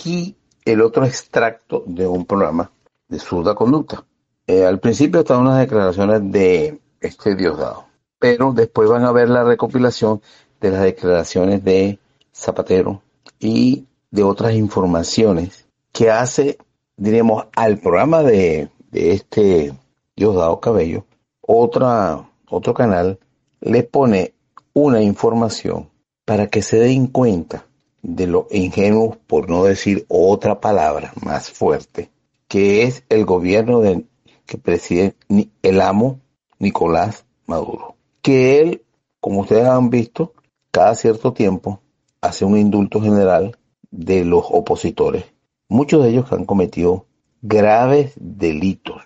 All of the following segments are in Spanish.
Aquí el otro extracto de un programa de surda conducta. Eh, al principio están unas declaraciones de este Diosdado, pero después van a ver la recopilación de las declaraciones de Zapatero y de otras informaciones que hace, diríamos, al programa de, de este Diosdado Cabello, otra, otro canal le pone una información para que se den cuenta de lo ingenuo, por no decir otra palabra más fuerte, que es el gobierno de, que preside el amo Nicolás Maduro. Que él, como ustedes han visto, cada cierto tiempo hace un indulto general de los opositores, muchos de ellos han cometido graves delitos,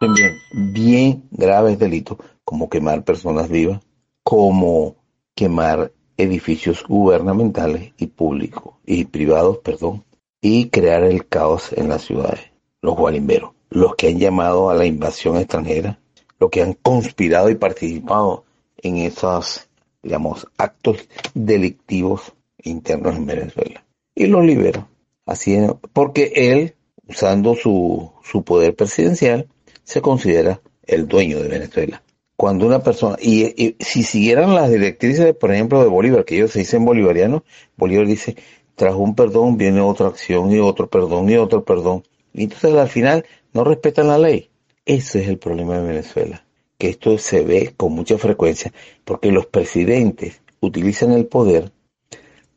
bien, bien graves delitos, como quemar personas vivas, como quemar edificios gubernamentales y públicos y privados, perdón, y crear el caos en las ciudades. Los guarimberos, los que han llamado a la invasión extranjera, los que han conspirado y participado en esos, digamos, actos delictivos internos en Venezuela. Y los liberó. Así, porque él, usando su, su poder presidencial, se considera el dueño de Venezuela cuando una persona, y, si siguieran las directrices, por ejemplo, de Bolívar, que ellos se dicen bolivarianos, Bolívar dice, tras un perdón viene otra acción y otro perdón y otro perdón. Y entonces al final no respetan la ley. Ese es el problema de Venezuela, que esto se ve con mucha frecuencia, porque los presidentes utilizan el poder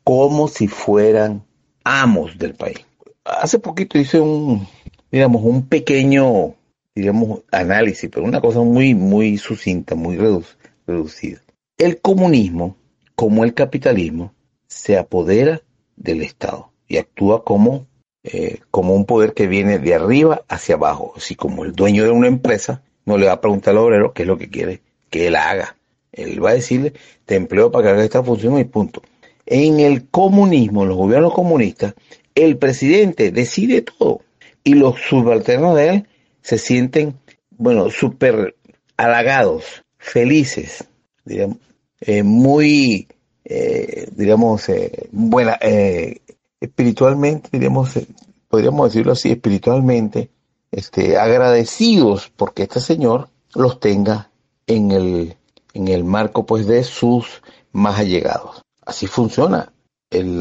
como si fueran amos del país. Hace poquito hice un, digamos, un pequeño digamos, análisis, pero una cosa muy, muy sucinta, muy reducida. El comunismo, como el capitalismo, se apodera del Estado y actúa como, eh, como un poder que viene de arriba hacia abajo. Así como el dueño de una empresa no le va a preguntar al obrero qué es lo que quiere que él haga. Él va a decirle, te empleo para que haga esta función y punto. En el comunismo, en los gobiernos comunistas, el presidente decide todo y los subalternos de él se sienten, bueno, súper halagados, felices, digamos, eh, muy, eh, digamos, eh, buena, espiritualmente, digamos, podríamos decirlo así, espiritualmente, este, agradecidos porque este señor los tenga en el, en el marco, pues, de sus más allegados. Así funciona el,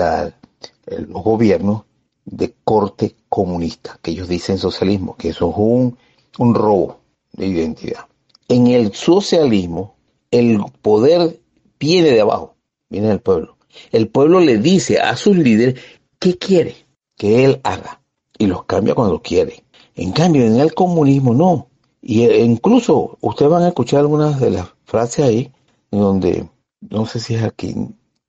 el, los gobiernos de corte comunista, que ellos dicen socialismo, que eso es un, un robo de identidad. En el socialismo, el poder viene de abajo, viene del pueblo. El pueblo le dice a sus líderes qué quiere que él haga y los cambia cuando quiere. En cambio, en el comunismo no. Y e, incluso ustedes van a escuchar algunas de las frases ahí, donde, no sé si es aquí,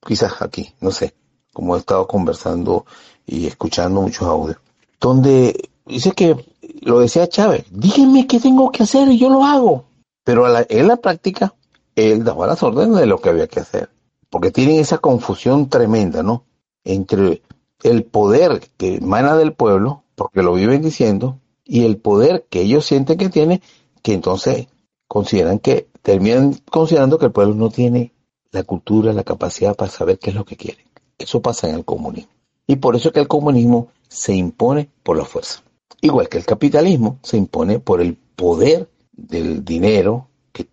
quizás aquí, no sé, como he estado conversando y escuchando muchos audios, donde dice que, lo decía Chávez, díganme qué tengo que hacer y yo lo hago. Pero en la práctica, él daba las órdenes de lo que había que hacer. Porque tienen esa confusión tremenda, ¿no? Entre el poder que emana del pueblo, porque lo viven diciendo, y el poder que ellos sienten que tiene, que entonces consideran que, terminan considerando que el pueblo no tiene la cultura, la capacidad para saber qué es lo que quiere. Eso pasa en el comunismo. Y por eso es que el comunismo se impone por la fuerza. Igual que el capitalismo se impone por el poder del dinero que,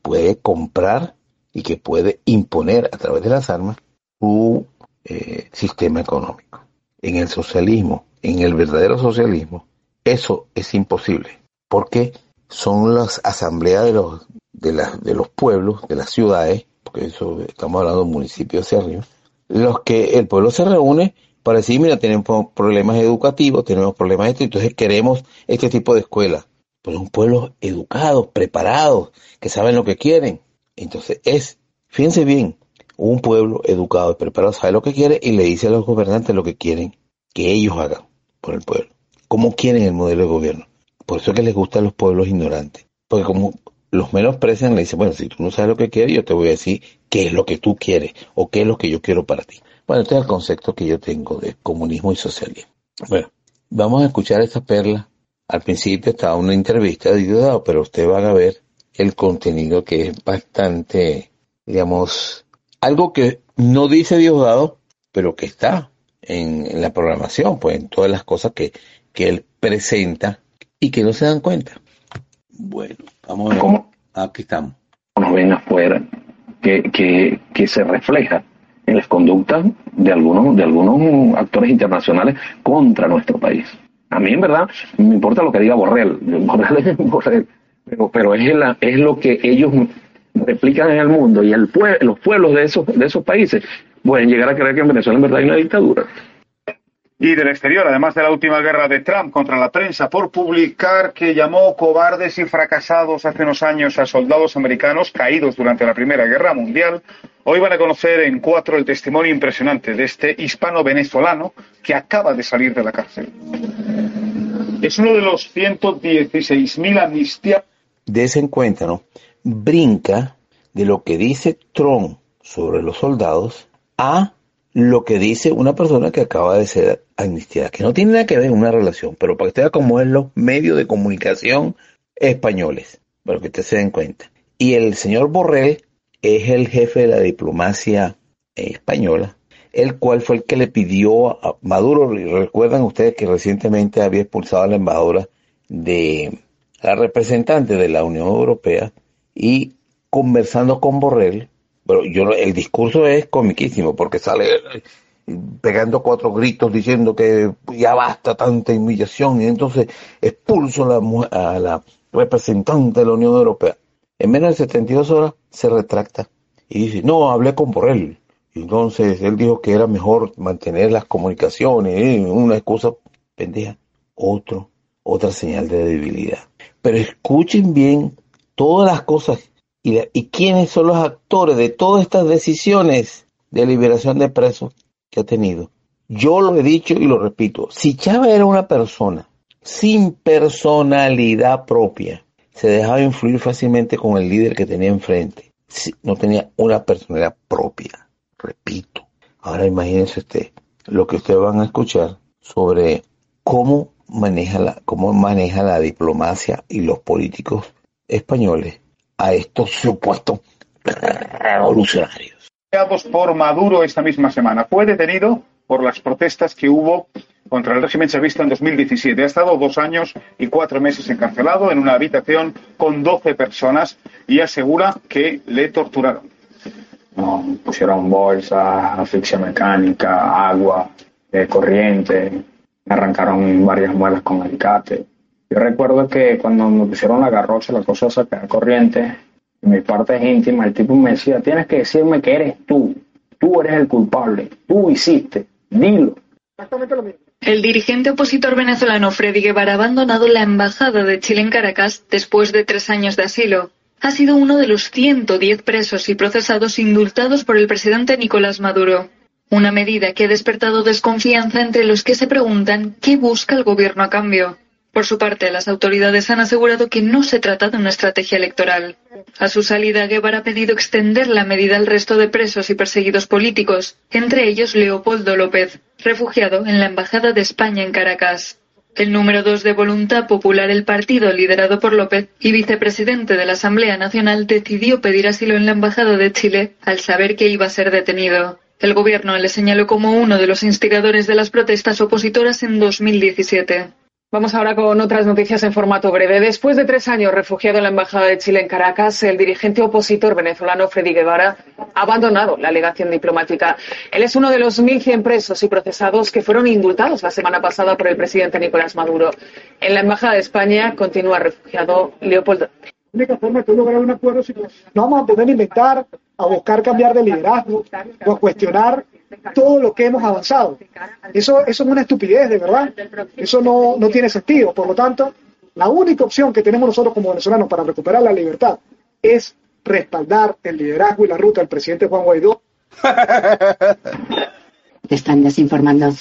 puede comprar y que puede imponer a través de las armas su eh, sistema económico. En el socialismo, en el verdadero socialismo, eso es imposible, porque son las asambleas de los, de, de los pueblos, de las ciudades, porque eso estamos hablando de municipios hacia arriba, los que el pueblo se reúne para decir, mira, tenemos problemas educativos, tenemos problemas esto, entonces queremos este tipo de escuela. Pues un pueblo educado, preparado, que saben lo que quieren. Entonces es, fíjense bien, un pueblo educado y preparado sabe lo que quiere y le dice a los gobernantes lo que quieren que ellos hagan por el pueblo. ¿Cómo quieren el modelo de gobierno? Por eso es que les gustan los pueblos ignorantes. Porque como los menosprecian, le dicen, bueno, si tú no sabes lo que quieres, yo te voy a decir qué es lo que tú quieres o qué es lo que yo quiero para ti. Bueno, este es el concepto que yo tengo de comunismo y socialismo. Bueno, vamos a escuchar esta perla. Al principio estaba una entrevista de Diosdado, pero ustedes van a ver el contenido que es bastante, digamos, algo que no dice Diosdado, pero que está en, la programación, pues en todas las cosas que, que él presenta y que no se dan cuenta. Bueno, vamos a ver. ¿Cómo? Aquí estamos. Nos ven afuera, que, que, que se refleja en las conductas de algunos, de algunos actores internacionales contra nuestro país. A mí, en verdad, me importa lo que diga Borrell. Borrell, Borrell pero, es, la, es lo que ellos replican en el mundo y el los pueblos de esos, de esos países pueden llegar a creer que en Venezuela en verdad hay una dictadura. Y del exterior, además de la última guerra de Trump contra la prensa por publicar que llamó cobardes y fracasados hace unos años a soldados americanos caídos durante la Primera Guerra Mundial, hoy van a conocer en cuatro el testimonio impresionante de este hispano-venezolano que acaba de salir de la cárcel. Es uno de los 116.000 amnistias. De ese encuentro, brinca de lo que dice Trump sobre los soldados a lo que dice una persona que acaba de ser amnistiada, que no tiene nada que ver una relación, pero para que usted vea cómo es los medios de comunicación españoles, para que usted se den cuenta. Y el señor Borrell es el jefe de la diplomacia española, el cual fue el que le pidió a Maduro, recuerdan ustedes que recientemente había expulsado a la embajadora de la representante de la Unión Europea y conversando con Borrell, pero yo el discurso es comiquísimo porque sale eh, pegando cuatro gritos diciendo que ya basta tanta humillación y entonces expulso a la, a la representante de la Unión Europea. En menos de 72 horas se retracta y dice, no, hablé con Borrell. Entonces él dijo que era mejor mantener las comunicaciones, ¿eh? una excusa pendeja. Otro, otra señal de debilidad. Pero escuchen bien todas las cosas y, quiénes son los actores de todas estas decisiones de liberación de presos que ha tenido. Yo lo he dicho y lo repito, si Chávez era una persona sin personalidad propia, se dejaba influir fácilmente con el líder que tenía enfrente. no tenía una personalidad propia, repito. Ahora imagínense usted lo que ustedes van a escuchar sobre cómo maneja la, cómo maneja la diplomacia y los políticos españoles a estos supuestos revolucionarios. Por Maduro esta misma semana. Fue detenido por las protestas que hubo contra el régimen chavista en 2017. Ha estado dos años y cuatro meses encarcelado en una habitación con 12 personas y asegura que le torturaron. pusieron bolsas, asfixia mecánica, agua, eh, corriente, arrancaron varias muelas con alicate. Yo recuerdo que cuando me pusieron la garrocha, la cosa de sacar corriente, en mis partes íntimas, el tipo me decía, tienes que decirme que eres tú, tú eres el culpable, tú hiciste, dilo. El dirigente opositor venezolano Freddy Guevara ha abandonado la embajada de Chile en Caracas después de tres años de asilo. Ha sido uno de los 110 presos y procesados indultados por el presidente Nicolás Maduro. Una medida que ha despertado desconfianza entre los que se preguntan qué busca el gobierno a cambio. Por su parte, las autoridades han asegurado que no se trata de una estrategia electoral. A su salida, Guevara ha pedido extender la medida al resto de presos y perseguidos políticos, entre ellos Leopoldo López, refugiado en la Embajada de España en Caracas. El número dos de Voluntad Popular, el partido liderado por López y vicepresidente de la Asamblea Nacional, decidió pedir asilo en la Embajada de Chile al saber que iba a ser detenido. El gobierno le señaló como uno de los instigadores de las protestas opositoras en 2017. Vamos ahora con otras noticias en formato breve. Después de tres años refugiado en la Embajada de Chile en Caracas, el dirigente opositor venezolano Freddy Guevara ha abandonado la alegación diplomática. Él es uno de los 1.100 presos y procesados que fueron indultados la semana pasada por el presidente Nicolás Maduro. En la Embajada de España continúa refugiado Leopoldo. La única forma de lograr un acuerdo no vamos a poder inventar, a buscar cambiar de liderazgo o cuestionar todo lo que hemos avanzado. Eso, eso es una estupidez, de verdad. Eso no, no tiene sentido. Por lo tanto, la única opción que tenemos nosotros como venezolanos para recuperar la libertad es respaldar el liderazgo y la ruta del presidente Juan Guaidó. Están desinformando.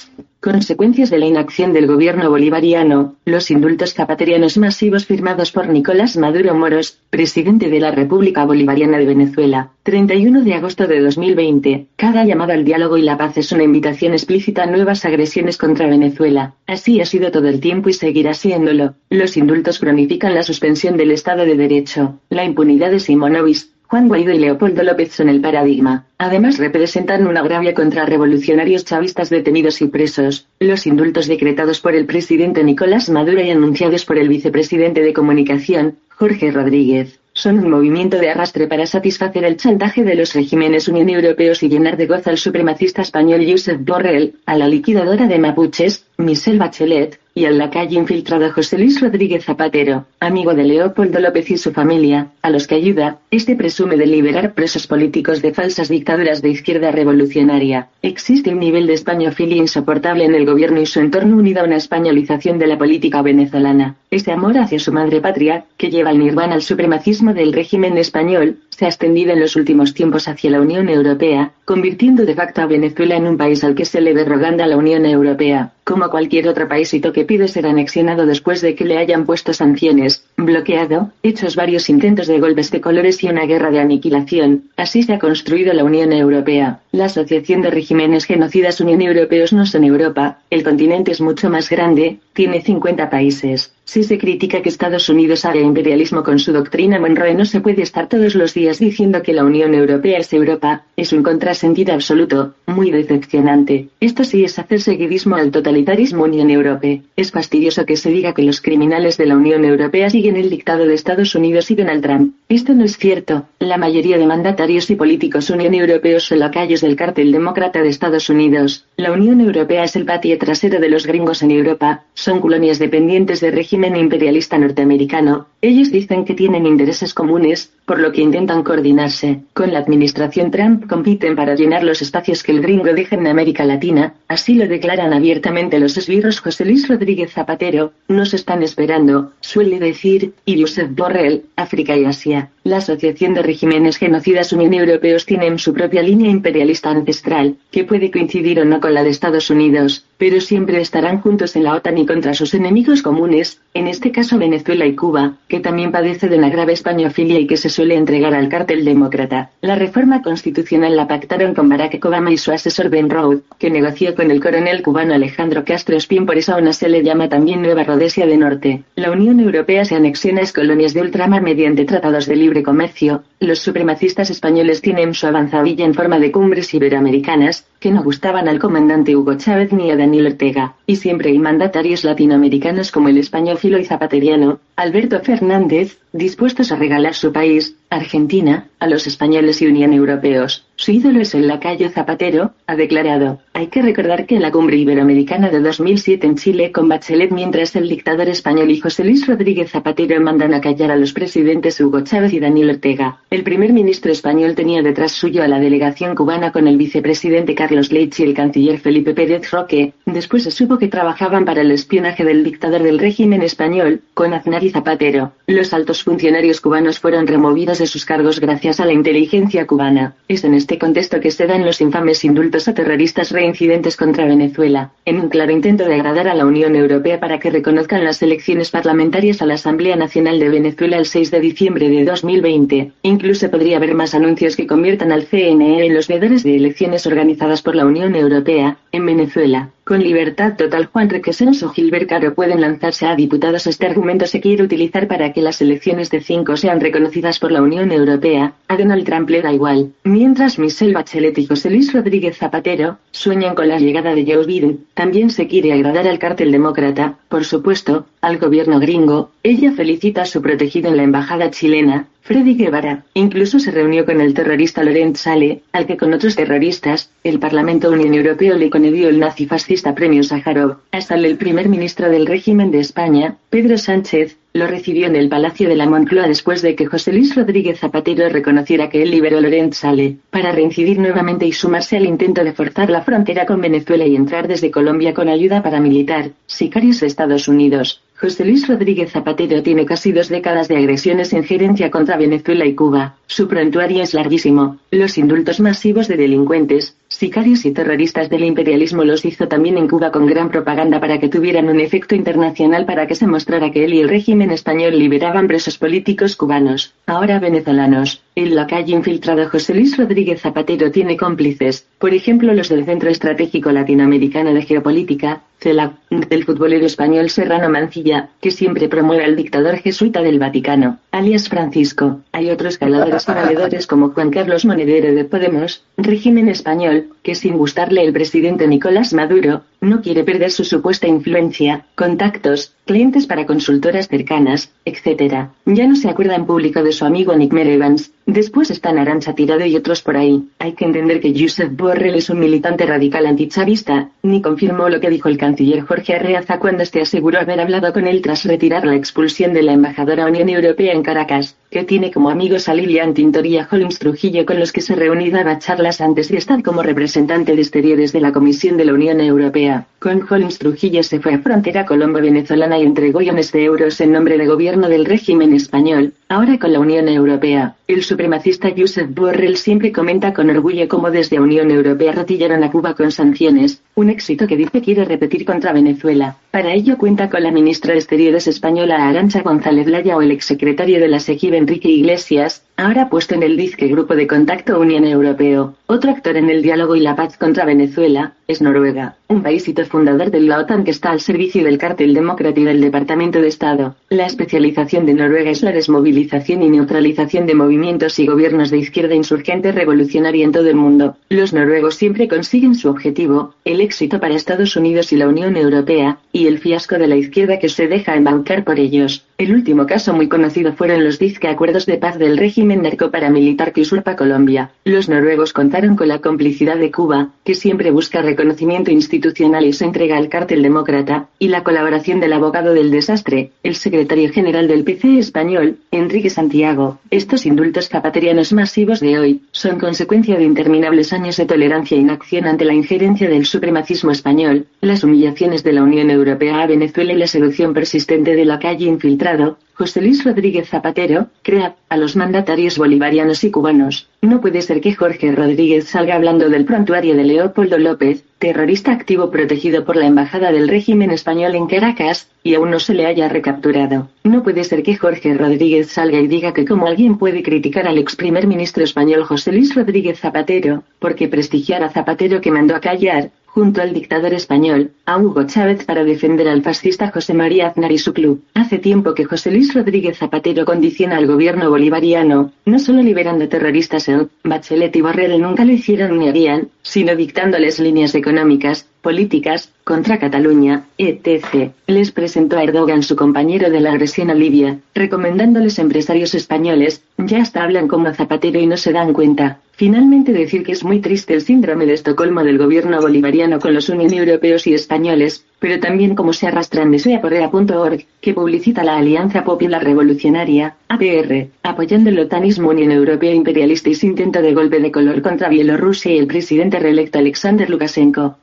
Consecuencias de la inacción del gobierno bolivariano, los indultos zapaterianos masivos firmados por Nicolás Maduro Moros, presidente de la República Bolivariana de Venezuela, 31 de agosto de 2020. Cada llamada al diálogo y la paz es una invitación explícita a nuevas agresiones contra Venezuela. Así ha sido todo el tiempo y seguirá siéndolo. Los indultos cronifican la suspensión del Estado de Derecho, la impunidad de Simonovic, Juan Guaidó y Leopoldo López son el paradigma. Además representan un agravio contra revolucionarios chavistas detenidos y presos. Los indultos decretados por el presidente Nicolás Maduro y anunciados por el vicepresidente de Comunicación, Jorge Rodríguez, son un movimiento de arrastre para satisfacer el chantaje de los regímenes Unión Europeos y llenar de gozo al supremacista español Josep Borrell, a la liquidadora de mapuches, Michelle Bachelet, y al lacayo infiltrado José Luis Rodríguez Zapatero, amigo de Leopoldo López y su familia, a los que ayuda, este presume de liberar presos políticos de falsas dictaduras de izquierda revolucionaria. Existe un nivel de españofilia insoportable en el gobierno y su entorno unido a una españolización de la política venezolana. Este amor hacia su madre patria, que lleva al nirvana al supremacismo del régimen español, se ha extendido en los últimos tiempos hacia la Unión Europea, convirtiendo de facto a Venezuela en un país al que se le derrogando a la Unión Europea, como cualquier otro paísito que pide ser anexionado después de que le hayan puesto sanciones, bloqueado, hechos varios intentos de golpes de colores y una guerra de aniquilación. Así se ha construido la Unión Europea. La Asociación de Regímenes Genocidas Unión Europeos no son Europa, el continente es mucho más grande, tiene 50 países. Si se critica que Estados Unidos haga imperialismo con su doctrina Monroe no se puede estar todos los días diciendo que la Unión Europea es Europa, es un contrasentido absoluto, muy decepcionante. Esto sí es hacer seguidismo al totalitarismo Unión Europea. Es fastidioso que se diga que los criminales de la Unión Europea siguen el dictado de Estados Unidos y Donald Trump. Esto no es cierto. La mayoría de mandatarios y políticos Unión Europeos son lacayos del cártel demócrata de Estados Unidos. La Unión Europea es el patio trasero de los gringos en Europa, son colonias dependientes de régimen imperialista norteamericano, ellos dicen que tienen intereses comunes, por lo que intentan coordinarse. Con la administración Trump compiten para llenar los espacios que el gringo deja en América Latina, así lo declaran abiertamente los esbirros José Luis Rodríguez Zapatero, nos están esperando, suele decir, y Josep Borrell, África y Asia. La Asociación de Regímenes Genocidas Unión Europeos tiene su propia línea imperialista ancestral, que puede coincidir o no con la de Estados Unidos, pero siempre estarán juntos en la OTAN y contra sus enemigos comunes, en este caso Venezuela y Cuba, que también padece de una grave españofilia y que se suele entregar al cártel demócrata. La reforma constitucional la pactaron con Barack Obama y su asesor Ben Road, que negoció con el coronel cubano Alejandro Castro Espín, por eso aún se le llama también Nueva Rhodesia de Norte. La Unión Europea se anexiona a colonias de ultramar mediante tratados de libre comercio. Los supremacistas españoles tienen su avanzadilla en forma de cumbres iberoamericanas, que no gustaban al comandante Hugo Chávez ni a Daniel Ortega, y siempre hay mandatarios latinoamericanos como el españolfilo y zapateriano, Alberto Fernández, dispuestos a regalar su país, Argentina, a los españoles y Unión Europeos. Su ídolo es el lacayo Zapatero, ha declarado. Hay que recordar que en la cumbre iberoamericana de 2007 en Chile con Bachelet mientras el dictador español y José Luis Rodríguez Zapatero mandan a callar a los presidentes Hugo Chávez y Daniel Ortega. El primer ministro español tenía detrás suyo a la delegación cubana con el vicepresidente Carlos Leitch y el canciller Felipe Pérez Roque. Después se supo que trabajaban para el espionaje del dictador del régimen español, con Aznar y Zapatero. Los altos funcionarios cubanos fueron removidos de sus cargos gracias a la inteligencia cubana. Es en este contexto que se dan los infames indultos a terroristas reincidentes contra Venezuela, en un claro intento de agradar a la Unión Europea para que reconozcan las elecciones parlamentarias a la Asamblea Nacional de Venezuela el 6 de diciembre de 2020. Incluso podría haber más anuncios que conviertan al CNE en los veedores de elecciones organizadas por la Unión Europea, en Venezuela. Con libertad total Juan Requesens o Gilbert Caro pueden lanzarse a diputados. Este argumento se quiere utilizar para que las elecciones de cinco sean reconocidas por la Unión Europea. A Donald Trump le da igual. Mientras Michelle Bachelet y José Luis Rodríguez Zapatero sueñan con la llegada de Joe Biden, también se quiere agradar al cártel demócrata, por supuesto, al gobierno gringo. Ella felicita a su protegido en la embajada chilena, Freddy Guevara incluso se reunió con el terrorista Laurent Sale, al que con otros terroristas, el Parlamento Unión Europeo le concedió el nazi-fascista premio Sájarov. Hasta el primer ministro del régimen de España, Pedro Sánchez, lo recibió en el Palacio de la Moncloa después de que José Luis Rodríguez Zapatero reconociera que él liberó a Sale, para reincidir nuevamente y sumarse al intento de forzar la frontera con Venezuela y entrar desde Colombia con ayuda paramilitar, sicarios de Estados Unidos. José Luis Rodríguez Zapatero tiene casi dos décadas de agresiones e injerencia contra Venezuela y Cuba. Su prontuario es larguísimo. Los indultos masivos de delincuentes, sicarios y terroristas del imperialismo los hizo también en Cuba con gran propaganda para que tuvieran un efecto internacional para que se mostrara que él y el régimen español liberaban presos políticos cubanos, ahora venezolanos. En la calle infiltrado José Luis Rodríguez Zapatero tiene cómplices, por ejemplo los del Centro Estratégico Latinoamericano de Geopolítica, CELAC, del futbolero español Serrano Mancilla, que siempre promueve al dictador jesuita del Vaticano, alias Francisco. Hay otros caladores y valedores como Juan Carlos Monedero de Podemos, régimen español, que sin gustarle el presidente Nicolás Maduro, no quiere perder su supuesta influencia, contactos, clientes para consultoras cercanas, etc. Ya no se acuerda en público de su amigo Nick Evans, después está Arancha Tirado y otros por ahí. Hay que entender que Josep Borrell es un militante radical antichavista, ni confirmó lo que dijo el canciller Jorge Arreaza cuando este aseguró haber hablado con él tras retirar la expulsión de la embajadora Unión Europea en Caracas, que tiene como amigos a Lilian Tintor y a Holmes Trujillo con los que se reunió daba charlas antes de estar como representante de exteriores de la Comisión de la Unión Europea. Con Holmes Trujillo se fue a frontera colombo-venezolana y entregó millones de euros en nombre del gobierno del régimen español, ahora con la Unión Europea. El supremacista Joseph Borrell siempre comenta con orgullo cómo desde Unión Europea retillaron a Cuba con sanciones, un éxito que dice quiere repetir contra Venezuela. Para ello cuenta con la ministra de Exteriores española Arancha González Laya o el exsecretario de la SEGIB Enrique Iglesias, ahora puesto en el disque Grupo de Contacto Unión Europeo. Otro actor en el diálogo y la paz contra Venezuela es Noruega, un paísito fundador de la OTAN que está al servicio del cártel demócrata y del Departamento de Estado. La especialización de Noruega es la desmovilización y neutralización de movimientos y gobiernos de izquierda insurgente revolucionaria en todo el mundo. Los noruegos siempre consiguen su objetivo, el éxito para Estados Unidos y la Unión Europea, y el fiasco de la izquierda que se deja embancar por ellos. El último caso muy conocido fueron los disque acuerdos de paz del régimen narcoparamilitar que usurpa Colombia. Los noruegos contaron con la complicidad de Cuba, que siempre busca reconocimiento institucional y se entrega al cártel demócrata, y la colaboración del abogado del desastre, el secretario general del PC español, Enrique Santiago. Estos indultos zapaterianos masivos de hoy son consecuencia de interminables años de tolerancia e inacción ante la injerencia del supremacismo español, las humillaciones de la Unión Europea a Venezuela y la seducción persistente de la calle infiltrada lado José Luis Rodríguez Zapatero, crea a los mandatarios bolivarianos y cubanos. No puede ser que Jorge Rodríguez salga hablando del prontuario de Leopoldo López, terrorista activo protegido por la Embajada del régimen español en Caracas, y aún no se le haya recapturado. No puede ser que Jorge Rodríguez salga y diga que como alguien puede criticar al ex primer ministro español José Luis Rodríguez Zapatero, porque prestigiar a Zapatero que mandó a callar, junto al dictador español, a Hugo Chávez para defender al fascista José María Aznar y su club. Hace tiempo que José Luis Rodríguez Zapatero condiciona al gobierno bolivariano, no solo liberando terroristas en Bachelet y Borrell nunca lo hicieron ni harían, sino dictándoles líneas económicas, políticas, contra Cataluña, etc. Les presentó a Erdogan su compañero de la agresión a Libia, recomendándoles empresarios españoles, ya hasta hablan como Zapatero y no se dan cuenta. Finalmente decir que es muy triste el síndrome de Estocolmo del gobierno bolivariano con los Unión Europeos y españoles, pero también como se arrastran desde aporrea.org, que publicita la Alianza Popular Revolucionaria, APR, apoyando el otanismo Unión Europea imperialista y su intento de golpe de color contra Bielorrusia y el presidente reelecto Alexander Lukashenko.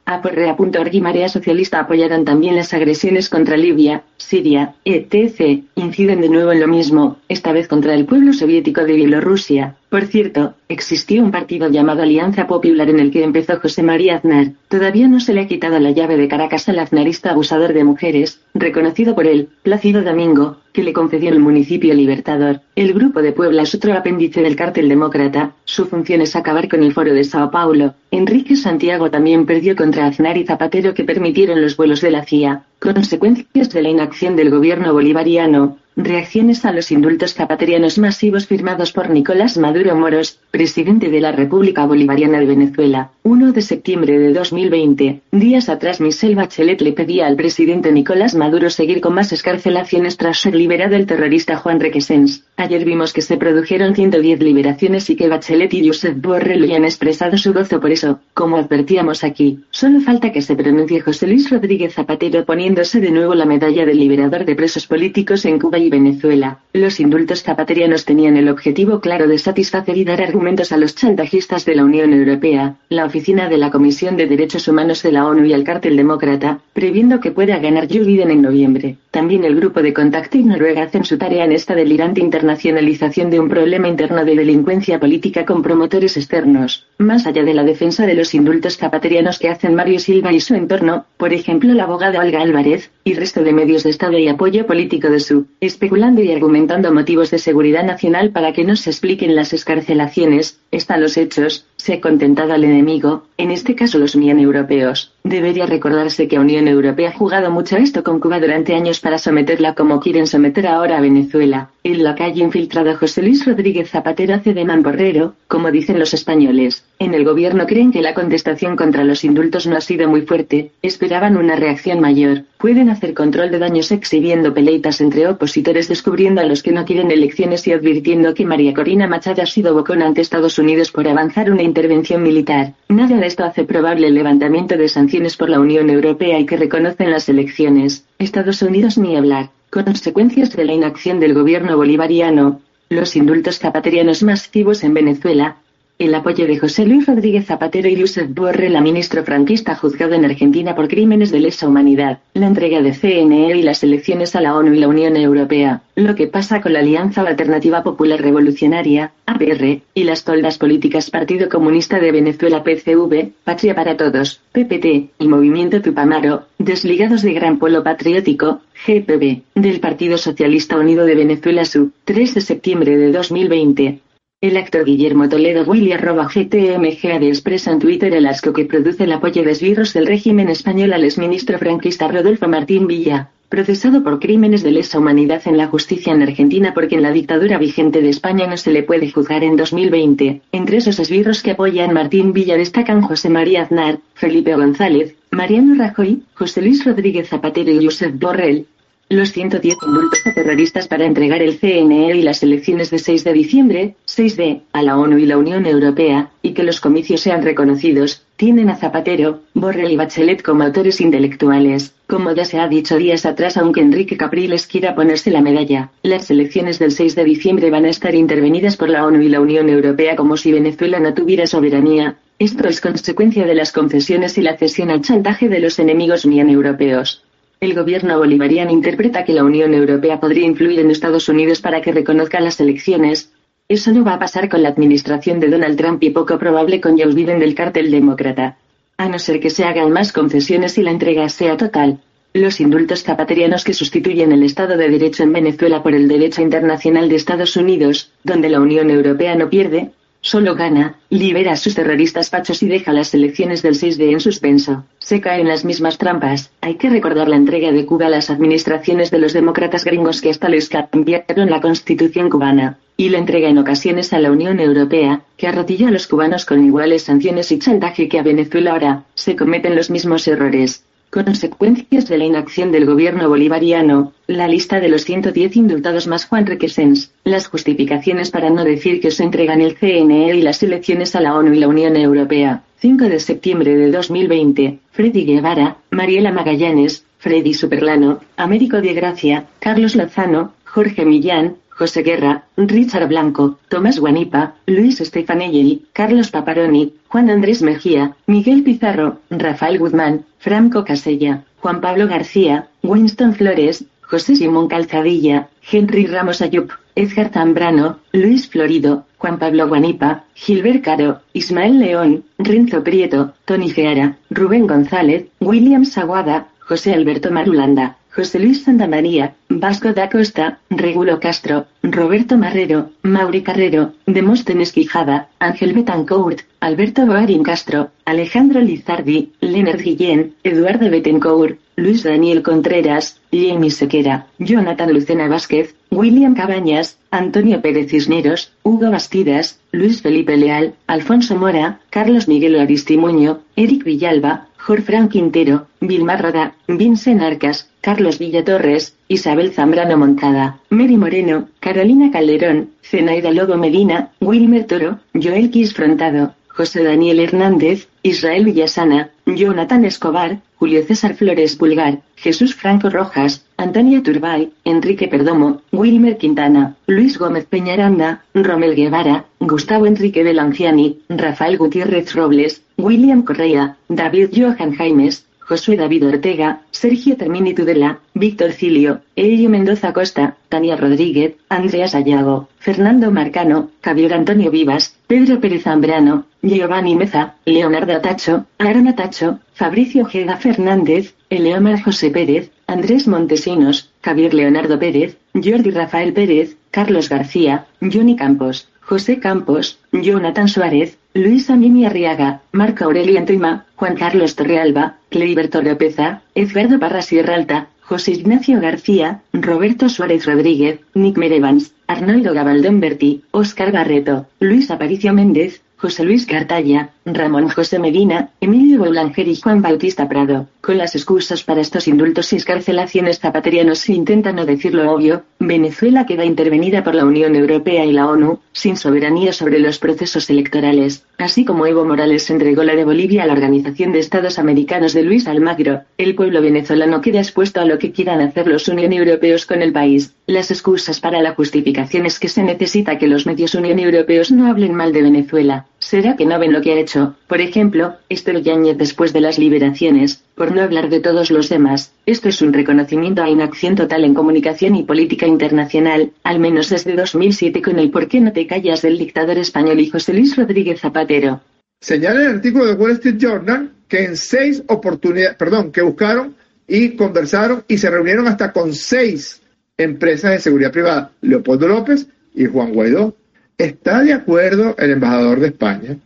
Aporrea.org y Marea Socialista apoyaron también las agresiones contra Libia, Siria, etc. Inciden de nuevo en lo mismo, esta vez contra el pueblo soviético de Bielorrusia. Por cierto, existió un partido llamado Alianza Popular en el que empezó José María Aznar. Todavía no se le ha quitado la llave de Caracas al aznarista abusador de mujeres, reconocido por él, Plácido Domingo, que le concedió el municipio Libertador. El Grupo de Puebla es otro apéndice del cártel demócrata. Su función es acabar con el foro de Sao Paulo. Enrique Santiago también perdió contra Aznar y Zapatero que permitieron los vuelos de la CIA. Consecuencias de la inacción del gobierno bolivariano, Reacciones a los indultos zapaterianos masivos firmados por Nicolás Maduro Moros, presidente de la República Bolivariana de Venezuela. 1 de septiembre de 2020. Días atrás Michelle Bachelet le pedía al presidente Nicolás Maduro seguir con más escarcelaciones tras ser liberado el terrorista Juan Requesens. Ayer vimos que se produjeron 110 liberaciones y que Bachelet y Josep Borrell le han expresado su gozo por eso, como advertíamos aquí. Solo falta que se pronuncie José Luis Rodríguez Zapatero poniéndose de nuevo la medalla del liberador de presos políticos en Cuba y Venezuela. Los indultos zapaterianos tenían el objetivo claro de satisfacer y dar argumentos a los chantajistas de la Unión Europea, la Oficina de la Comisión de Derechos Humanos de la ONU y el cártel demócrata, previendo que pueda ganar Joe Biden en noviembre. También el grupo de contacto y Noruega hacen su tarea en esta delirante internacionalización de un problema interno de delincuencia política con promotores externos. Más allá de la defensa de los indultos zapaterianos que hacen Mario Silva y su entorno, por ejemplo la abogada Olga Álvarez, y resto de medios de Estado y apoyo político de su, especulando y argumentando motivos de seguridad nacional para que no se expliquen las escarcelaciones, están los hechos, se ha contentado al enemigo, en este caso los Unión Europeos. Debería recordarse que Unión Europea ha jugado mucho esto con Cuba durante años para someterla como quieren someter ahora a Venezuela. En la calle infiltrado José Luis Rodríguez Zapatero hace de mamborrero, como dicen los españoles. En el gobierno creen que la contestación contra los indultos no ha sido muy fuerte, esperaban una reacción mayor. Pueden hacer control de daños exhibiendo peleitas entre opositores descubriendo a los que no quieren elecciones y advirtiendo que María Corina Machado ha sido bocón ante Estados Unidos por avanzar una intervención militar. Nada de esto hace probable el levantamiento de sanciones por la Unión Europea y que reconocen las elecciones. Estados Unidos ni hablar. Consecuencias de la inacción del gobierno bolivariano. Los indultos zapaterianos masivos en Venezuela, el apoyo de José Luis Rodríguez Zapatero y Yusef Borrell ministro franquista juzgado en Argentina por crímenes de lesa humanidad, la entrega de CNE y las elecciones a la ONU y la Unión Europea, lo que pasa con la Alianza Alternativa Popular Revolucionaria, APR, y las toldas políticas Partido Comunista de Venezuela PCV, Patria para Todos, PPT, y Movimiento Tupamaro, desligados de Gran Polo Patriótico, GPB, del Partido Socialista Unido de Venezuela SU, 3 de septiembre de 2020, el actor Guillermo Toledo Willy arroba GTMGAD expresa en Twitter el asco que produce el apoyo de esbirros del régimen español al exministro franquista Rodolfo Martín Villa, procesado por crímenes de lesa humanidad en la justicia en Argentina porque en la dictadura vigente de España no se le puede juzgar en 2020. Entre esos esbirros que apoyan Martín Villa destacan José María Aznar, Felipe González, Mariano Rajoy, José Luis Rodríguez Zapatero y Josep Borrell, los 110 indultos a terroristas para entregar el CNE y las elecciones de 6 de diciembre, 6D, a la ONU y la Unión Europea, y que los comicios sean reconocidos, tienen a Zapatero, Borrell y Bachelet como autores intelectuales. Como ya se ha dicho días atrás, aunque Enrique Capriles quiera ponerse la medalla, las elecciones del 6 de diciembre van a estar intervenidas por la ONU y la Unión Europea como si Venezuela no tuviera soberanía. Esto es consecuencia de las confesiones y la cesión al chantaje de los enemigos unión europeos. El gobierno bolivariano interpreta que la Unión Europea podría influir en Estados Unidos para que reconozca las elecciones. Eso no va a pasar con la administración de Donald Trump y poco probable con Joe Biden del cártel demócrata. A no ser que se hagan más concesiones y la entrega sea total. Los indultos zapaterianos que sustituyen el Estado de Derecho en Venezuela por el derecho internacional de Estados Unidos, donde la Unión Europea no pierde, Solo gana, libera a sus terroristas pachos y deja las elecciones del 6D en suspenso. Se cae en las mismas trampas. Hay que recordar la entrega de Cuba a las administraciones de los demócratas gringos que hasta les cambiaron la constitución cubana. Y la entrega en ocasiones a la Unión Europea, que arrodilló a los cubanos con iguales sanciones y chantaje que a Venezuela ahora. Se cometen los mismos errores. Consecuencias de la inacción del gobierno bolivariano, la lista de los 110 indultados más Juan Requesens, las justificaciones para no decir que se entregan el CNE y las elecciones a la ONU y la Unión Europea. 5 de septiembre de 2020, Freddy Guevara, Mariela Magallanes, Freddy Superlano, Américo de Gracia, Carlos Lozano, Jorge Millán, José Guerra, Richard Blanco, Tomás Guanipa, Luis Stefanelli, Carlos Paparoni, Juan Andrés Mejía, Miguel Pizarro, Rafael Guzmán, Franco Casella, Juan Pablo García, Winston Flores, José Simón Calzadilla, Henry Ramos Ayup, Edgar Zambrano, Luis Florido, Juan Pablo Guanipa, Gilbert Caro, Ismael León, Renzo Prieto, Tony Geara, Rubén González, William Saguada, José Alberto Marulanda, José Luis Santamaría, Vasco da Costa, Regulo Castro, Roberto Marrero, Mauri Carrero, Demóstenes Quijada, Ángel Betancourt, Alberto Boarín Castro, Alejandro Lizardi, Leonard Guillén, Eduardo Betancourt, Luis Daniel Contreras, Jamie Sequera, Jonathan Lucena Vázquez, William Cabañas, Antonio Pérez Cisneros, Hugo Bastidas, Luis Felipe Leal, Alfonso Mora, Carlos Miguel Aristimuño, Eric Villalba, Jorge Frank Quintero, Vilmar Roda, Vincent Arcas, Carlos Villatorres, Isabel Zambrano Moncada, Mary Moreno, Carolina Calderón, Zenaida Lobo Medina, Wilmer Toro, Joel Quis Frontado, José Daniel Hernández, Israel Villasana, Jonathan Escobar, Julio César Flores Pulgar, Jesús Franco Rojas, Antonio Turbay, Enrique Perdomo, Wilmer Quintana, Luis Gómez Peñaranda, Romel Guevara, Gustavo Enrique Belanciani, Rafael Gutiérrez Robles, William Correa, David Johan Jaimes, Josué David Ortega, Sergio Termini Tudela, Víctor Cilio, Elio Mendoza Costa, Tania Rodríguez, Andrea Sayago, Fernando Marcano, Javier Antonio Vivas, Pedro Pérez Zambrano, Giovanni Meza, Leonardo Atacho, Aaron Atacho, Fabricio Ojeda Fernández, Eleomar José Pérez, Andrés Montesinos, Javier Leonardo Pérez, Jordi Rafael Pérez, Carlos García, Johnny Campos, José Campos, Jonathan Suárez, Luisa Mimi Arriaga, Marco Aurelio Antrima, Juan Carlos Torrealba, Cleiberto Lopeza, Edgardo Parra Sierra Alta, José Ignacio García, Roberto Suárez Rodríguez, Nick Merevans, Arnoldo Gabaldón Berti, Óscar Barreto, Luis Aparicio Méndez, José Luis Cartaya, Ramón José Medina, Emilio Boulanger y Juan Bautista Prado. Con las excusas para estos indultos y escarcelaciones zapaterianos se intenta no decir lo obvio, Venezuela queda intervenida por la Unión Europea y la ONU, sin soberanía sobre los procesos electorales, así como Evo Morales entregó la de Bolivia a la Organización de Estados Americanos de Luis Almagro, el pueblo venezolano queda expuesto a lo que quieran hacer los Unión Europeos con el país. Las excusas para la justificación es que se necesita que los medios Unión Europeos no hablen mal de Venezuela. ¿Será que no ven lo que ha hecho, por ejemplo, Yáñez después de las liberaciones, por no hablar de todos los demás? Esto es un reconocimiento a inacción total en comunicación y política internacional, al menos desde 2007 con el por qué no te callas del dictador español y José Luis Rodríguez Zapatero. Señala el artículo de Wall Street Journal que en seis oportunidades, perdón, que buscaron y conversaron y se reunieron hasta con seis empresas de seguridad privada, Leopoldo López y Juan Guaidó, ¿Está de acuerdo el embajador de España?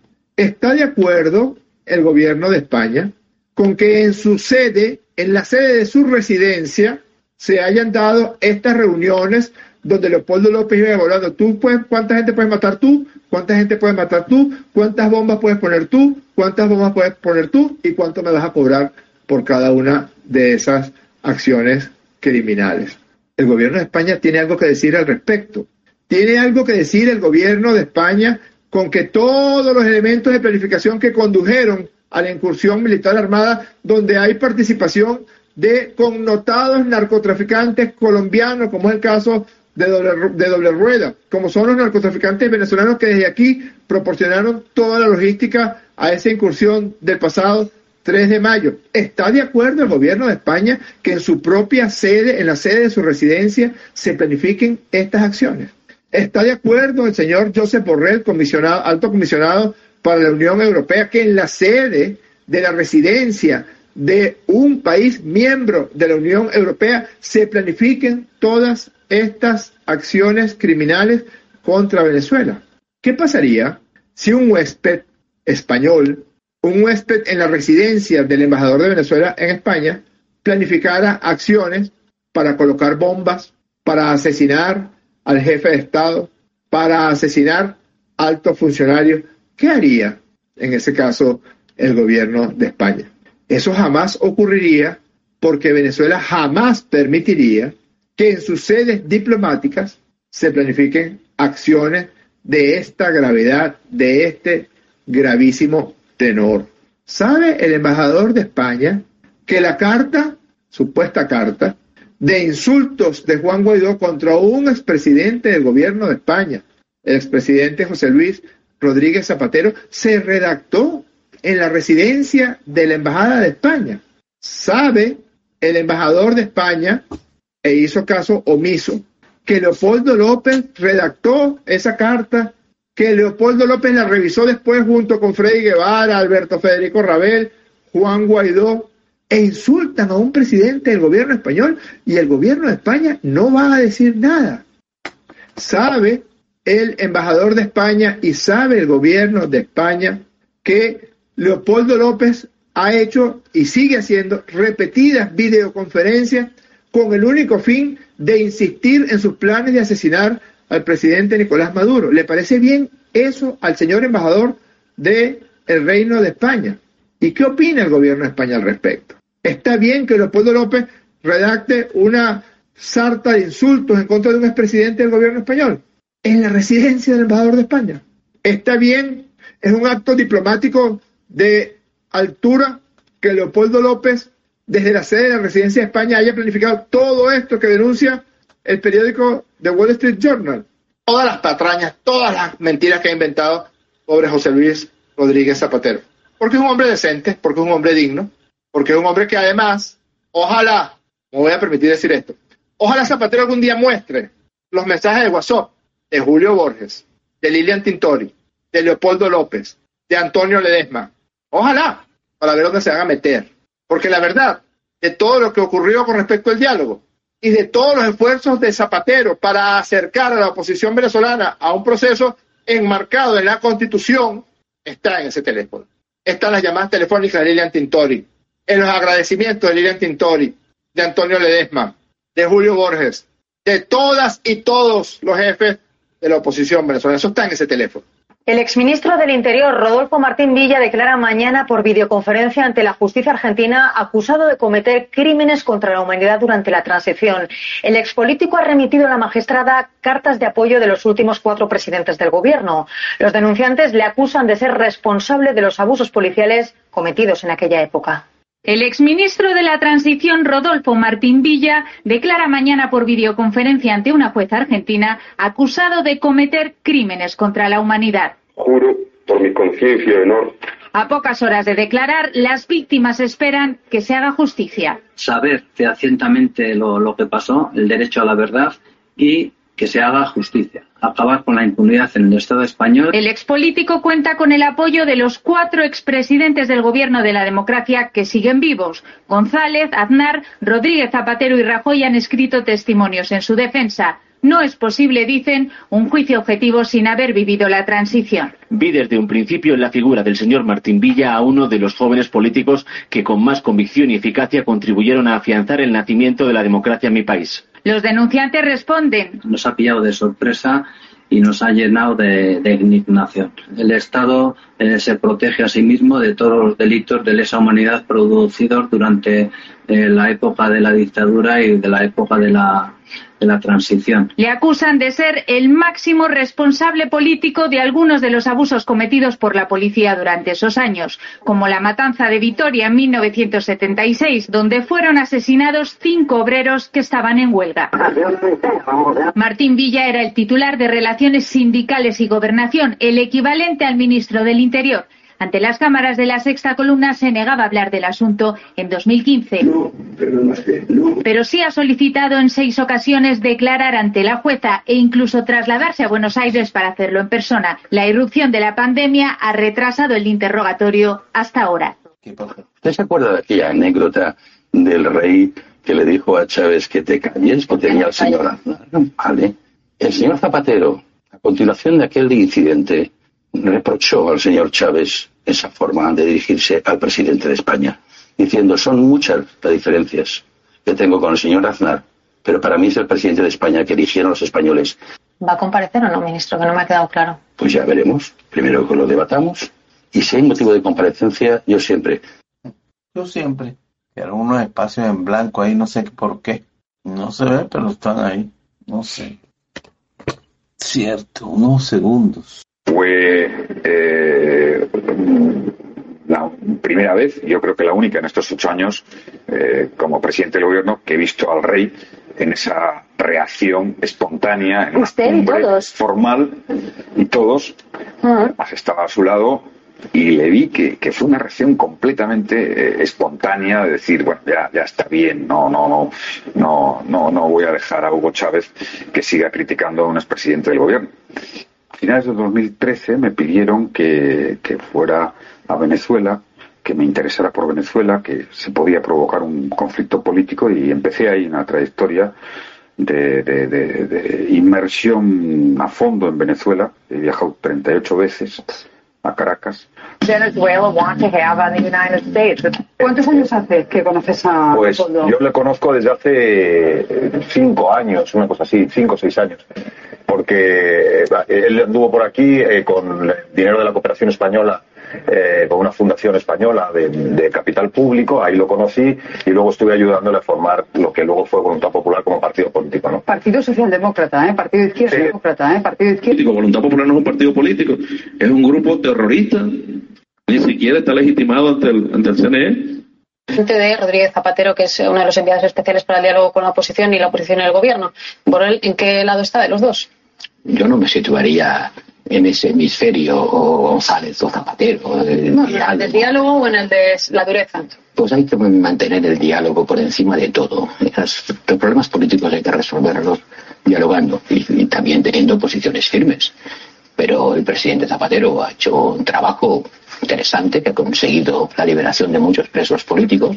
¿Está de acuerdo el gobierno de España con que en su sede, en la sede de su residencia, se hayan dado estas reuniones donde Leopoldo López iba hablando, tú puedes, ¿cuánta gente puedes matar tú? ¿Cuánta gente puedes matar tú? ¿Cuántas bombas puedes poner tú? ¿Cuántas bombas puedes poner tú? ¿Y cuánto me vas a cobrar por cada una de esas acciones criminales? El gobierno de España tiene algo que decir al respecto. ¿Tiene algo que decir el gobierno de España con que todos los elementos de planificación que condujeron a la incursión militar armada, donde hay participación de connotados narcotraficantes colombianos, como es el caso de doble, rueda, como son los narcotraficantes venezolanos que desde aquí proporcionaron toda la logística a esa incursión del pasado 3 de mayo. ¿Está de acuerdo el gobierno de España que en su propia sede, en la sede de su residencia, se planifiquen estas acciones? ¿Está de acuerdo el señor Josep Borrell, comisionado, alto comisionado para la Unión Europea, que en la sede de la residencia de un país miembro de la Unión Europea se planifiquen todas estas acciones criminales contra Venezuela? ¿Qué pasaría si un huésped español, un huésped en la residencia del embajador de Venezuela en España, planificara acciones para colocar bombas, para asesinar al jefe de Estado para asesinar altos funcionarios, ¿qué haría en ese caso el gobierno de España? Eso jamás ocurriría porque Venezuela jamás permitiría que en sus sedes diplomáticas se planifiquen acciones de esta gravedad, de este gravísimo tenor. ¿Sabe el embajador de España que la carta, supuesta carta, de insultos de Juan Guaidó contra un expresidente del gobierno de España, el expresidente José Luis Rodríguez Zapatero, se redactó en la residencia de la Embajada de España. Sabe el embajador de España, e hizo caso omiso, que Leopoldo López redactó esa carta, que Leopoldo López la revisó después junto con Freddy Guevara, Alberto Federico Rabel, Juan Guaidó, e insultan a un presidente del gobierno español y el gobierno de España no va a decir nada. Sabe el embajador de España y sabe el gobierno de España que Leopoldo López ha hecho y sigue haciendo repetidas videoconferencias con el único fin de insistir en sus planes de asesinar al presidente Nicolás Maduro. ¿Le parece bien eso al señor embajador del el Reino de España? ¿Y qué opina el gobierno de España al respecto? Está bien que Leopoldo López redacte una sarta de insultos en contra de un expresidente del gobierno español en la residencia del embajador de España. Está bien, es un acto diplomático de altura que Leopoldo López, desde la sede de la residencia de España, haya planificado todo esto que denuncia el periódico The Wall Street Journal. Todas las patrañas, todas las mentiras que ha inventado sobre José Luis Rodríguez Zapatero. Porque es un hombre decente, porque es un hombre digno, porque es un hombre que además, ojalá, me voy a permitir decir esto, ojalá Zapatero algún día muestre los mensajes de WhatsApp de Julio Borges, de Lilian Tintori, de Leopoldo López, de Antonio Ledesma. Ojalá, para ver dónde se van a meter. Porque la verdad, de todo lo que ocurrió con respecto al diálogo y de todos los esfuerzos de Zapatero para acercar a la oposición venezolana a un proceso enmarcado en la Constitución, está en ese teléfono. Están las llamadas telefónicas de Lilian Tintori, en los agradecimientos de Lilian Tintori, de Antonio Ledesma, de Julio Borges, de todas y todos los jefes de la oposición venezolana. Eso está en ese teléfono. El exministro del Interior, Rodolfo Martín Villa, declara mañana por videoconferencia ante la justicia argentina acusado de cometer crímenes contra la humanidad durante la transición. El expolítico ha remitido a la magistrada cartas de apoyo de los últimos cuatro presidentes del gobierno. Los denunciantes le acusan de ser responsable de los abusos policiales cometidos en aquella época. El exministro de la Transición, Rodolfo Martín Villa, declara mañana por videoconferencia ante una jueza argentina acusado de cometer crímenes contra la humanidad. Juro por mi conciencia y honor. A pocas horas de declarar, las víctimas esperan que se haga justicia. Saber fehacientemente lo, lo que pasó, el derecho a la verdad y que se haga justicia, acabar con la impunidad en el Estado español. El expolítico cuenta con el apoyo de los cuatro expresidentes del Gobierno de la Democracia que siguen vivos. González, Aznar, Rodríguez Zapatero y Rajoy han escrito testimonios en su defensa. No es posible, dicen, un juicio objetivo sin haber vivido la transición. Vi desde un principio en la figura del señor Martín Villa a uno de los jóvenes políticos que con más convicción y eficacia contribuyeron a afianzar el nacimiento de la democracia en mi país. Los denunciantes responden. Nos ha pillado de sorpresa y nos ha llenado de, de indignación. El Estado eh, se protege a sí mismo de todos los delitos de lesa humanidad producidos durante eh, la época de la dictadura y de la época de la, de la transición. Le acusan de ser el máximo responsable político de algunos de los abusos cometidos por la policía durante esos años, como la matanza de Vitoria en 1976, donde fueron asesinados cinco obreros que estaban en huelga. Martín Villa era el titular de Relaciones Sindicales y Gobernación, el equivalente al ministro del Interior. Ante las cámaras de la sexta columna se negaba a hablar del asunto en 2015. Pero sí ha solicitado en seis ocasiones declarar ante la jueza e incluso trasladarse a Buenos Aires para hacerlo en persona. La irrupción de la pandemia ha retrasado el interrogatorio hasta ahora. ¿Usted se acuerda de aquella anécdota del rey que le dijo a Chávez que te calles que tenía el señor Aznar? Vale. El señor Zapatero, a continuación de aquel incidente, reprochó al señor Chávez esa forma de dirigirse al presidente de España, diciendo son muchas las diferencias que tengo con el señor Aznar, pero para mí es el presidente de España que eligieron los españoles. ¿Va a comparecer o no, ministro? Que no me ha quedado claro. Pues ya veremos. Primero que lo debatamos. Y si hay motivo de comparecencia, yo siempre. Yo siempre. Y algunos espacios en blanco ahí, no sé por qué. No se ve, pero están ahí. No sé. Cierto, unos segundos. Fue eh, primera vez, yo creo que la única en estos ocho años, eh, como presidente del gobierno, que he visto al rey en esa reacción espontánea, en Usted una y todos. formal, y todos, además estaba a su lado, y le vi que, que fue una reacción completamente eh, espontánea de decir, bueno, ya, ya está bien, no, no, no, no, no, no voy a dejar a Hugo Chávez que siga criticando a un expresidente del gobierno. A finales de 2013 me pidieron que, que fuera a Venezuela, que me interesara por Venezuela, que se podía provocar un conflicto político y empecé ahí una trayectoria de, de- de- de inmersión a fondo en Venezuela. He viajado 38 veces a Caracas. Venezuela want to have on the United States. ¿Cuántos años hace que conoces a Pues yo le conozco desde hace eh, cinco años, una cosa así, cinco o seis años. Porque eh, él anduvo por aquí eh, con el dinero de la cooperación española, eh, con una fundación española de, de capital público, ahí lo conocí y luego estuve ayudándole a formar lo que luego fue Voluntad Popular como partido político. ¿no? Partido Socialdemócrata, ¿eh? Partido Izquierda Demócrata, ¿eh? Partido Izquierda. político. Voluntad Popular no es un partido político, es un grupo terrorista. Ni siquiera está legitimado ante el, ante el CNE. presidente de Rodríguez Zapatero, que es uno de los enviados especiales para el diálogo con la oposición y la oposición en el gobierno. Borrell, ¿en qué lado está de los dos? Yo no me situaría en ese hemisferio o González o Zapatero. el No, ¿En el diálogo. del diálogo o en el de la dureza? Pues hay que mantener el diálogo por encima de todo. Las- los problemas políticos hay que resolverlos dialogando y, y también teniendo posiciones firmes. Pero el presidente Zapatero ha hecho un trabajo interesante que ha conseguido la liberación de muchos presos políticos.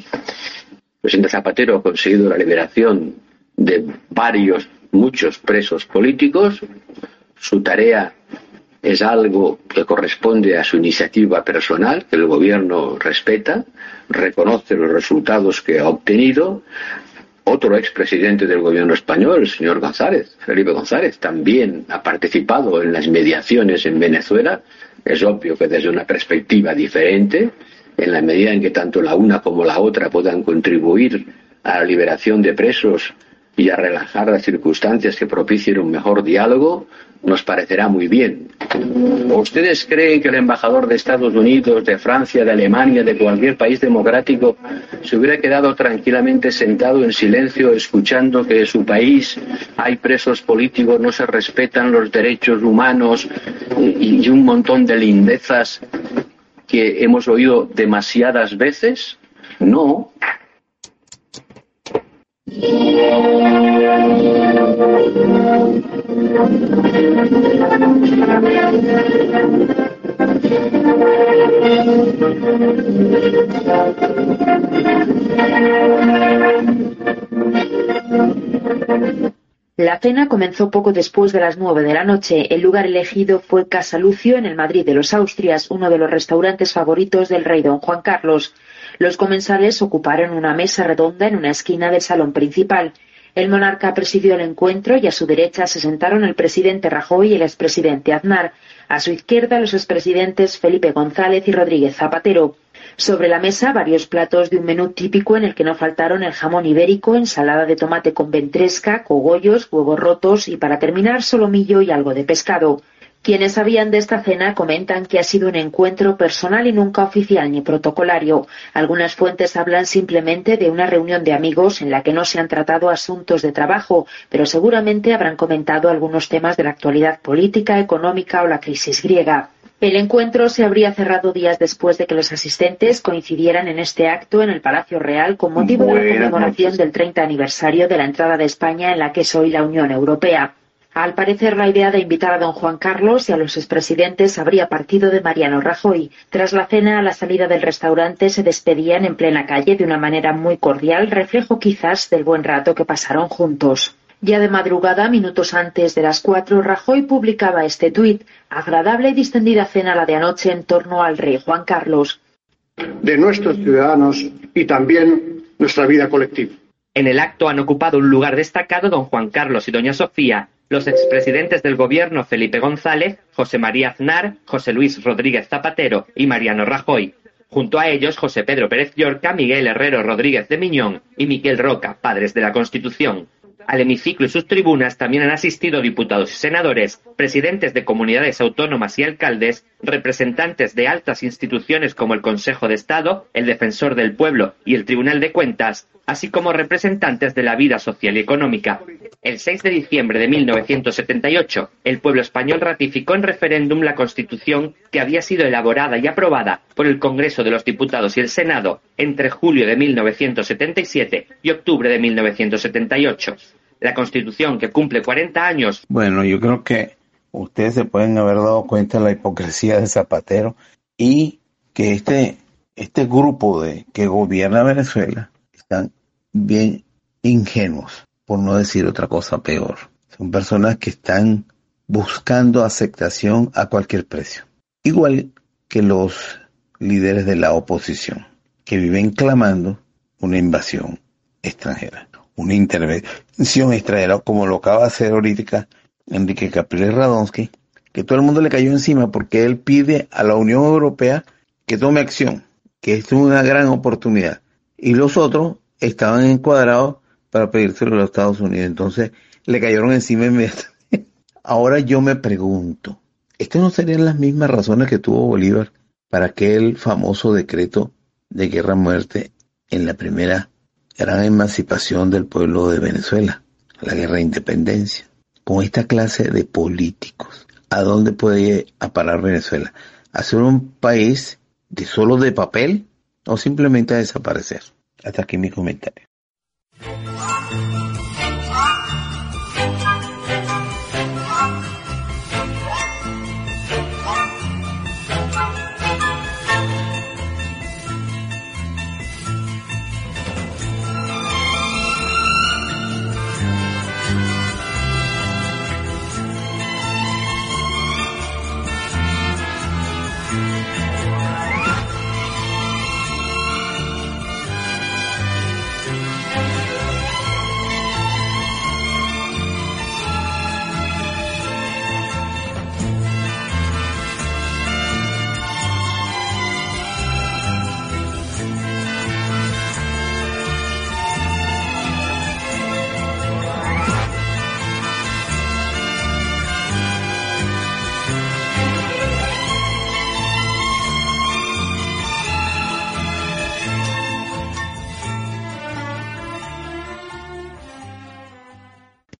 El presidente Zapatero ha conseguido la liberación de varios, muchos presos políticos. Su tarea es algo que corresponde a su iniciativa personal, que el gobierno respeta, reconoce los resultados que ha obtenido. Otro expresidente del gobierno español, el señor González, Felipe González, también ha participado en las mediaciones en Venezuela. Es obvio que desde una perspectiva diferente, en la medida en que tanto la una como la otra puedan contribuir a la liberación de presos y a relajar las circunstancias que propicien un mejor diálogo, nos parecerá muy bien. ¿Ustedes creen que el embajador de Estados Unidos, de Francia, de Alemania, de cualquier país democrático se hubiera quedado tranquilamente sentado en silencio escuchando que en su país hay presos políticos, no se respetan los derechos humanos y, y un montón de lindezas que hemos oído demasiadas veces? No, la cena comenzó poco después de las nueve de la noche. El lugar elegido fue Casa Lucio en el Madrid de los Austrias, uno de los restaurantes favoritos del rey don Juan Carlos. Los comensales ocuparon una mesa redonda en una esquina del salón principal. El monarca presidió el encuentro y a su derecha se sentaron el presidente Rajoy y el expresidente Aznar. A su izquierda los expresidentes Felipe González y Rodríguez Zapatero. Sobre la mesa varios platos de un menú típico en el que no faltaron el jamón ibérico, ensalada de tomate con ventresca, cogollos, huevos rotos y para terminar solomillo y algo de pescado. Quienes sabían de esta cena comentan que ha sido un encuentro personal y nunca oficial ni protocolario. Algunas fuentes hablan simplemente de una reunión de amigos en la que no se han tratado asuntos de trabajo, pero seguramente habrán comentado algunos temas de la actualidad política, económica o la crisis griega. El encuentro se habría cerrado días después de que los asistentes coincidieran en este acto en el Palacio Real con motivo de la conmemoración del 30 aniversario de la entrada de España en la que es hoy la Unión Europea. Al parecer, la idea de invitar a don Juan Carlos y a los expresidentes habría partido de Mariano Rajoy. Tras la cena, a la salida del restaurante se despedían en plena calle de una manera muy cordial, reflejo quizás del buen rato que pasaron juntos. Ya de madrugada, minutos antes de las cuatro, Rajoy publicaba este tuit. Agradable y distendida cena la de anoche en torno al rey Juan Carlos. De nuestros ciudadanos y también nuestra vida colectiva. En el acto han ocupado un lugar destacado don Juan Carlos y doña Sofía, los expresidentes del gobierno Felipe González, José María Aznar, José Luis Rodríguez Zapatero y Mariano Rajoy. Junto a ellos, José Pedro Pérez Llorca, Miguel Herrero Rodríguez de Miñón y Miquel Roca, padres de la Constitución. Al hemiciclo y sus tribunas también han asistido diputados y senadores, presidentes de comunidades autónomas y alcaldes, representantes de altas instituciones como el Consejo de Estado, el Defensor del Pueblo y el Tribunal de Cuentas, así como representantes de la vida social y económica. El 6 de diciembre de 1978, el pueblo español ratificó en referéndum la Constitución que había sido elaborada y aprobada por el Congreso de los Diputados y el Senado entre julio de 1977 y octubre de 1978. La Constitución que cumple 40 años. Bueno, yo creo que ustedes se pueden haber dado cuenta de la hipocresía de Zapatero y que este, este grupo de que gobierna Venezuela están bien ingenuos, por no decir otra cosa peor. Son personas que están buscando aceptación a cualquier precio. Igual que los líderes de la oposición, que viven clamando una invasión extranjera, una intervención extranjera, como lo acaba de hacer ahorita Enrique Capriles Radonsky, que todo el mundo le cayó encima porque él pide a la Unión Europea que tome acción, que es una gran oportunidad. Y los otros estaban encuadrados para pedírselo a los Estados Unidos. Entonces le cayeron encima inmediatamente. Ahora yo me pregunto, ¿estas no serían las mismas razones que tuvo Bolívar para aquel famoso decreto de guerra-muerte en la primera gran emancipación del pueblo de Venezuela, la guerra de independencia? Con esta clase de políticos, ¿a dónde puede parar Venezuela? ¿A ser un país de solo de papel o simplemente a desaparecer? Hasta aquí mi comentario.